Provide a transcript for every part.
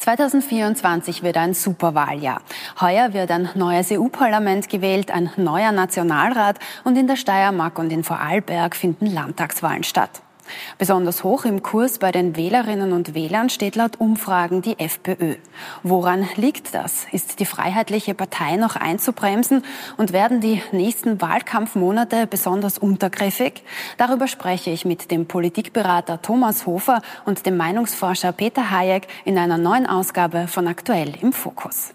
2024 wird ein Superwahljahr. Heuer wird ein neues EU-Parlament gewählt, ein neuer Nationalrat und in der Steiermark und in Vorarlberg finden Landtagswahlen statt. Besonders hoch im Kurs bei den Wählerinnen und Wählern steht laut Umfragen die FPÖ. Woran liegt das? Ist die Freiheitliche Partei noch einzubremsen und werden die nächsten Wahlkampfmonate besonders untergriffig? Darüber spreche ich mit dem Politikberater Thomas Hofer und dem Meinungsforscher Peter Hayek in einer neuen Ausgabe von Aktuell im Fokus.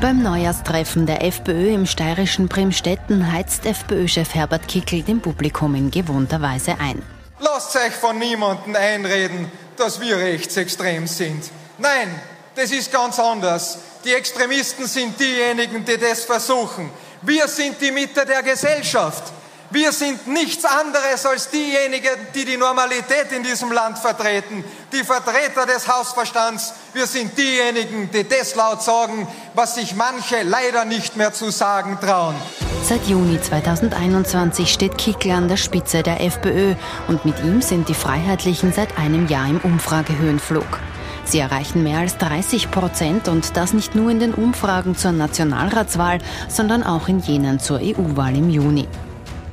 Beim Neujahrstreffen der FPÖ im steirischen Bremstetten heizt FPÖ-Chef Herbert Kickl dem Publikum in gewohnter Weise ein. Lasst euch von niemandem einreden, dass wir rechtsextrem sind. Nein, das ist ganz anders. Die Extremisten sind diejenigen, die das versuchen. Wir sind die Mitte der Gesellschaft. Wir sind nichts anderes als diejenigen, die die Normalität in diesem Land vertreten, die Vertreter des Hausverstands. Wir sind diejenigen, die das laut sagen, was sich manche leider nicht mehr zu sagen trauen. Seit Juni 2021 steht Kickl an der Spitze der FPÖ und mit ihm sind die Freiheitlichen seit einem Jahr im Umfragehöhenflug. Sie erreichen mehr als 30 Prozent und das nicht nur in den Umfragen zur Nationalratswahl, sondern auch in jenen zur EU-Wahl im Juni.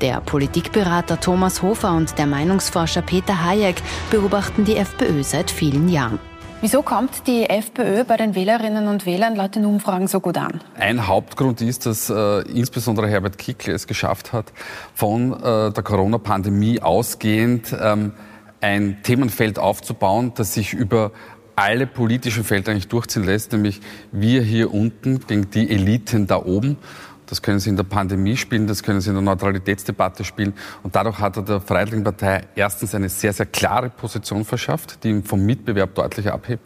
Der Politikberater Thomas Hofer und der Meinungsforscher Peter Hayek beobachten die FPÖ seit vielen Jahren. Wieso kommt die FPÖ bei den Wählerinnen und Wählern laut den Umfragen so gut an? Ein Hauptgrund ist, dass äh, insbesondere Herbert Kickl es geschafft hat, von äh, der Corona-Pandemie ausgehend ähm, ein Themenfeld aufzubauen, das sich über alle politischen Felder eigentlich durchziehen lässt, nämlich wir hier unten gegen die Eliten da oben. Das können Sie in der Pandemie spielen, das können Sie in der Neutralitätsdebatte spielen. Und dadurch hat er der Freiheitlichen Partei erstens eine sehr, sehr klare Position verschafft, die ihn vom Mitbewerb deutlich abhebt.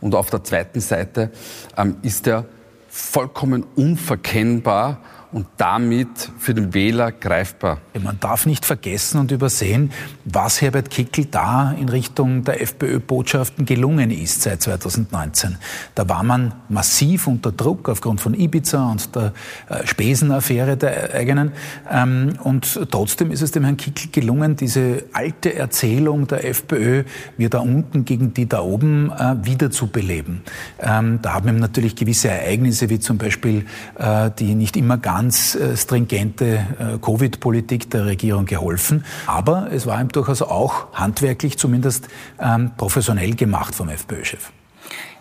Und auf der zweiten Seite ähm, ist er vollkommen unverkennbar und damit für den Wähler greifbar. Man darf nicht vergessen und übersehen, was Herbert Kickl da in Richtung der FPÖ-Botschaften gelungen ist seit 2019. Da war man massiv unter Druck aufgrund von Ibiza und der äh, Spesenaffäre der eigenen. Ähm, und trotzdem ist es dem Herrn Kickl gelungen, diese alte Erzählung der FPÖ, wir da unten gegen die da oben, äh, wiederzubeleben. Ähm, da haben ihm natürlich gewisse Ereignisse, wie zum Beispiel äh, die nicht immer ganz ganz äh, stringente äh, Covid-Politik der Regierung geholfen. Aber es war ihm durchaus auch handwerklich zumindest ähm, professionell gemacht vom FPÖ-Chef.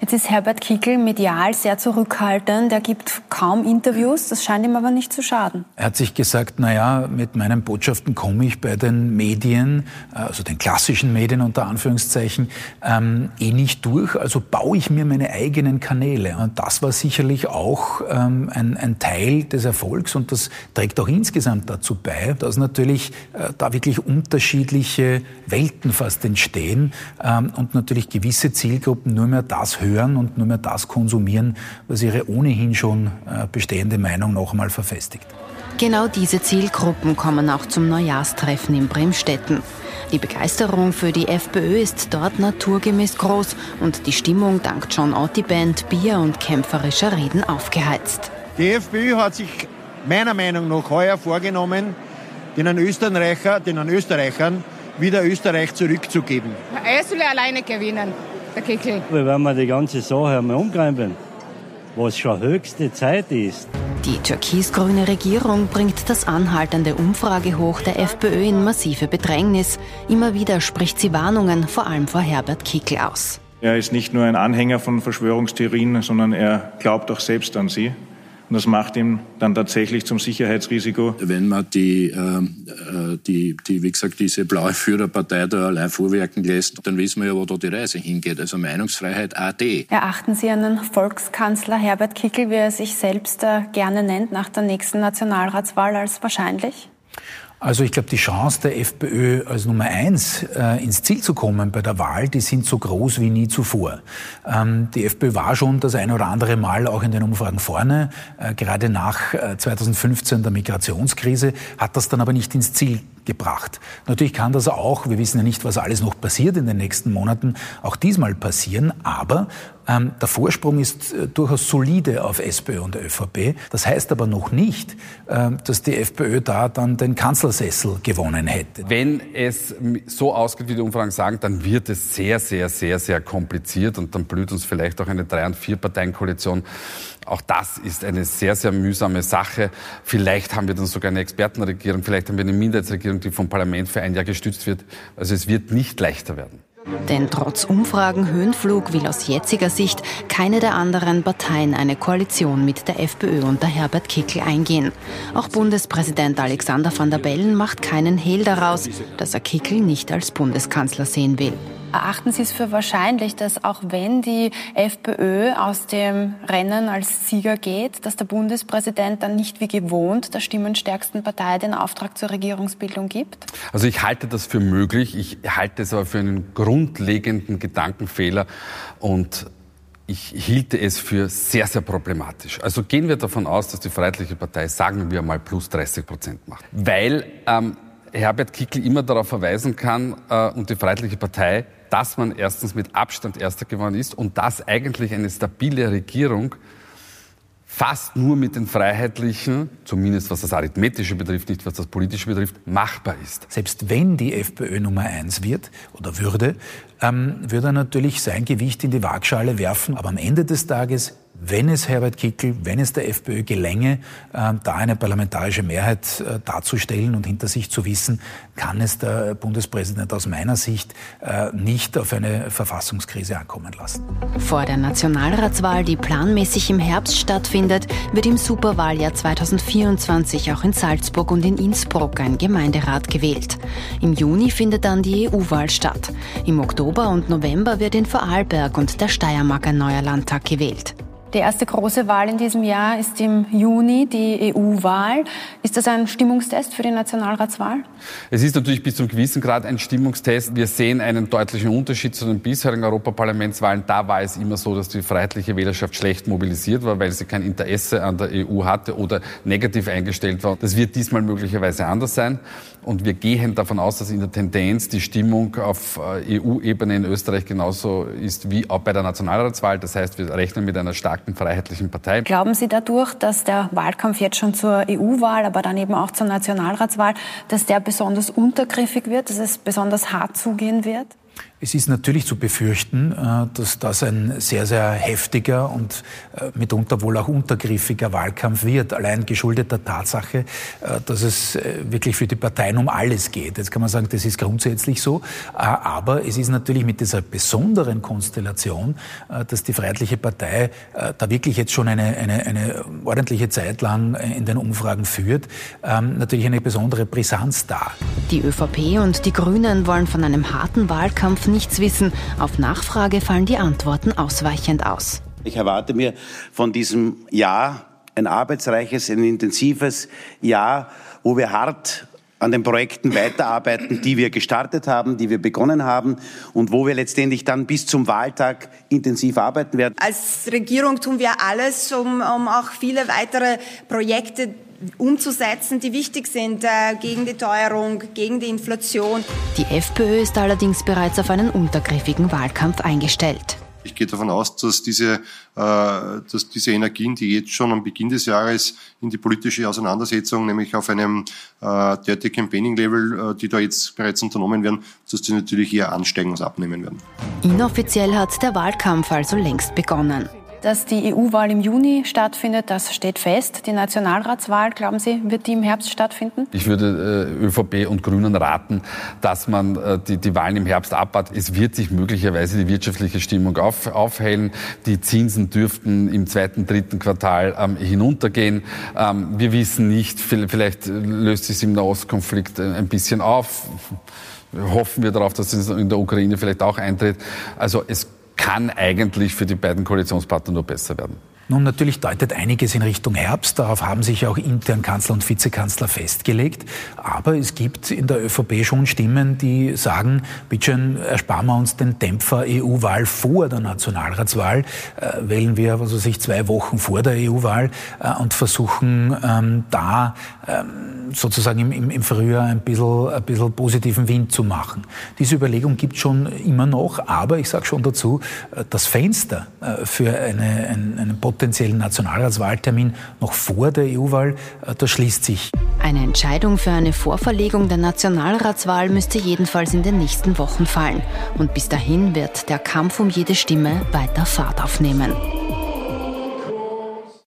Jetzt ist Herbert Kickl medial sehr zurückhaltend. Er gibt kaum Interviews. Das scheint ihm aber nicht zu schaden. Er hat sich gesagt, na ja, mit meinen Botschaften komme ich bei den Medien, also den klassischen Medien unter Anführungszeichen, ähm, eh nicht durch. Also baue ich mir meine eigenen Kanäle. Und das war sicherlich auch ähm, ein, ein, Teil des Erfolgs und das trägt auch insgesamt dazu bei, dass natürlich äh, da wirklich unterschiedliche Welten fast entstehen ähm, und natürlich gewisse Zielgruppen nur mehr das hören hören und nur mehr das konsumieren, was ihre ohnehin schon äh, bestehende Meinung noch einmal verfestigt. Genau diese Zielgruppen kommen auch zum Neujahrstreffen in Bremstetten. Die Begeisterung für die FPÖ ist dort naturgemäß groß und die Stimmung dank John Otti Band, Bier und kämpferischer Reden aufgeheizt. Die FPÖ hat sich meiner Meinung nach heuer vorgenommen, den Österreicher, den Österreichern wieder Österreich zurückzugeben. Er soll alleine gewinnen der Kickel. Wir werden wir die ganze Sache einmal umkrempeln, was schon höchste Zeit ist. Die türkis-grüne Regierung bringt das anhaltende Umfragehoch der FPÖ in massive Bedrängnis. Immer wieder spricht sie Warnungen, vor allem vor Herbert Kickl aus. Er ist nicht nur ein Anhänger von Verschwörungstheorien, sondern er glaubt auch selbst an sie. Und das macht ihn dann tatsächlich zum Sicherheitsrisiko. Wenn man die, äh, die, die, wie gesagt, diese blaue Führerpartei da allein vorwerken lässt, dann wissen wir ja, wo da die Reise hingeht. Also Meinungsfreiheit AD. Erachten Sie einen Volkskanzler Herbert Kickel, wie er sich selbst äh, gerne nennt, nach der nächsten Nationalratswahl als wahrscheinlich? Also ich glaube, die Chance der FPÖ als Nummer eins äh, ins Ziel zu kommen bei der Wahl, die sind so groß wie nie zuvor. Ähm, die FPÖ war schon das ein oder andere Mal auch in den Umfragen vorne, äh, gerade nach äh, 2015 der Migrationskrise, hat das dann aber nicht ins Ziel gebracht. Natürlich kann das auch, wir wissen ja nicht, was alles noch passiert in den nächsten Monaten, auch diesmal passieren, aber ähm, der Vorsprung ist äh, durchaus solide auf SPÖ und ÖVP. Das heißt aber noch nicht, äh, dass die FPÖ da dann den Kanzlersessel gewonnen hätte. Wenn es so ausgeht, wie die Umfragen sagen, dann wird es sehr, sehr, sehr, sehr kompliziert und dann blüht uns vielleicht auch eine Drei- und Vier-Parteien-Koalition. Auch das ist eine sehr, sehr mühsame Sache. Vielleicht haben wir dann sogar eine Expertenregierung, vielleicht haben wir eine Minderheitsregierung, die vom Parlament für ein Jahr gestützt wird. Also es wird nicht leichter werden. Denn trotz Umfragen Höhenflug will aus jetziger Sicht keine der anderen Parteien eine Koalition mit der FPÖ unter Herbert Kickl eingehen. Auch Bundespräsident Alexander van der Bellen macht keinen Hehl daraus, dass er Kickl nicht als Bundeskanzler sehen will. Erachten Sie es für wahrscheinlich, dass auch wenn die FPÖ aus dem Rennen als Sieger geht, dass der Bundespräsident dann nicht wie gewohnt der stimmenstärksten Partei den Auftrag zur Regierungsbildung gibt? Also ich halte das für möglich. Ich halte es aber für einen grundlegenden Gedankenfehler und ich hielte es für sehr, sehr problematisch. Also gehen wir davon aus, dass die Freiheitliche Partei, sagen wir mal, plus 30 Prozent macht. Weil ähm, Herbert Kickl immer darauf verweisen kann äh, und die Freiheitliche Partei, dass man erstens mit Abstand Erster geworden ist und dass eigentlich eine stabile Regierung fast nur mit den Freiheitlichen, zumindest was das Arithmetische betrifft, nicht was das Politische betrifft, machbar ist. Selbst wenn die FPÖ Nummer eins wird oder würde, ähm, würde er natürlich sein Gewicht in die Waagschale werfen. Aber am Ende des Tages wenn es Herbert Kickl, wenn es der FPÖ gelänge, äh, da eine parlamentarische Mehrheit äh, darzustellen und hinter sich zu wissen, kann es der Bundespräsident aus meiner Sicht äh, nicht auf eine Verfassungskrise ankommen lassen. Vor der Nationalratswahl, die planmäßig im Herbst stattfindet, wird im Superwahljahr 2024 auch in Salzburg und in Innsbruck ein Gemeinderat gewählt. Im Juni findet dann die EU-Wahl statt. Im Oktober und November wird in Vorarlberg und der Steiermark ein neuer Landtag gewählt. Die erste große Wahl in diesem Jahr ist im Juni, die EU-Wahl. Ist das ein Stimmungstest für die Nationalratswahl? Es ist natürlich bis zum gewissen Grad ein Stimmungstest. Wir sehen einen deutlichen Unterschied zu den bisherigen Europaparlamentswahlen. Da war es immer so, dass die freiheitliche Wählerschaft schlecht mobilisiert war, weil sie kein Interesse an der EU hatte oder negativ eingestellt war. Das wird diesmal möglicherweise anders sein. Und wir gehen davon aus, dass in der Tendenz die Stimmung auf äh, EU-Ebene in Österreich genauso ist wie auch bei der Nationalratswahl. Das heißt, wir rechnen mit einer starken freiheitlichen Partei. Glauben Sie dadurch, dass der Wahlkampf jetzt schon zur EU-Wahl, aber dann eben auch zur Nationalratswahl, dass der besonders untergriffig wird, dass es besonders hart zugehen wird? Es ist natürlich zu befürchten, äh, dass das ein sehr, sehr heftiger und äh, mitunter wohl auch untergriffiger Wahlkampf wird, allein geschuldet der Tatsache, äh, dass es wirklich für die Parteien um alles geht. Jetzt kann man sagen, das ist grundsätzlich so, aber es ist natürlich mit dieser besonderen Konstellation, dass die Freiheitliche Partei da wirklich jetzt schon eine, eine, eine ordentliche Zeit lang in den Umfragen führt, ähm, natürlich eine besondere Brisanz da. Die ÖVP und die Grünen wollen von einem harten Wahlkampf nichts wissen. Auf Nachfrage fallen die Antworten ausweichend aus. Ich erwarte mir von diesem Jahr ein arbeitsreiches, ein intensives Jahr, wo wir hart an den Projekten weiterarbeiten, die wir gestartet haben, die wir begonnen haben und wo wir letztendlich dann bis zum Wahltag intensiv arbeiten werden. Als Regierung tun wir alles, um, um auch viele weitere Projekte umzusetzen, die wichtig sind äh, gegen die Teuerung, gegen die Inflation. Die FPÖ ist allerdings bereits auf einen untergriffigen Wahlkampf eingestellt. Ich gehe davon aus, dass diese, äh, dass diese Energien, die jetzt schon am Beginn des Jahres in die politische Auseinandersetzung, nämlich auf einem äh, Dirty Campaigning Level, äh, die da jetzt bereits unternommen werden, dass die natürlich eher ansteigen als abnehmen werden. Inoffiziell hat der Wahlkampf also längst begonnen. Dass die EU-Wahl im Juni stattfindet, das steht fest. Die Nationalratswahl, glauben Sie, wird die im Herbst stattfinden? Ich würde äh, ÖVP und Grünen raten, dass man äh, die, die Wahlen im Herbst abwartet. Es wird sich möglicherweise die wirtschaftliche Stimmung auf, aufhellen. Die Zinsen dürften im zweiten, dritten Quartal ähm, hinuntergehen. Ähm, wir wissen nicht, vielleicht löst sich im Nahostkonflikt äh, ein bisschen auf. Hoffen wir darauf, dass es in der Ukraine vielleicht auch eintritt. Also es kann eigentlich für die beiden Koalitionspartner nur besser werden. Nun, natürlich deutet einiges in Richtung Herbst. Darauf haben sich auch intern Kanzler und Vizekanzler festgelegt. Aber es gibt in der ÖVP schon Stimmen, die sagen, bitte ersparen wir uns den Dämpfer EU-Wahl vor der Nationalratswahl, äh, wählen wir, was weiß ich, zwei Wochen vor der EU-Wahl äh, und versuchen ähm, da ähm, sozusagen im, im, im Frühjahr ein bisschen, ein bisschen positiven Wind zu machen. Diese Überlegung gibt es schon immer noch, aber ich sage schon dazu, äh, das Fenster äh, für eine, einen, einen potenziellen Nationalratswahltermin noch vor der EU-Wahl, äh, das schließt sich. Eine Entscheidung für eine Vorverlegung der Nationalratswahl müsste jedenfalls in den nächsten Wochen fallen. Und bis dahin wird der Kampf um jede Stimme weiter Fahrt aufnehmen.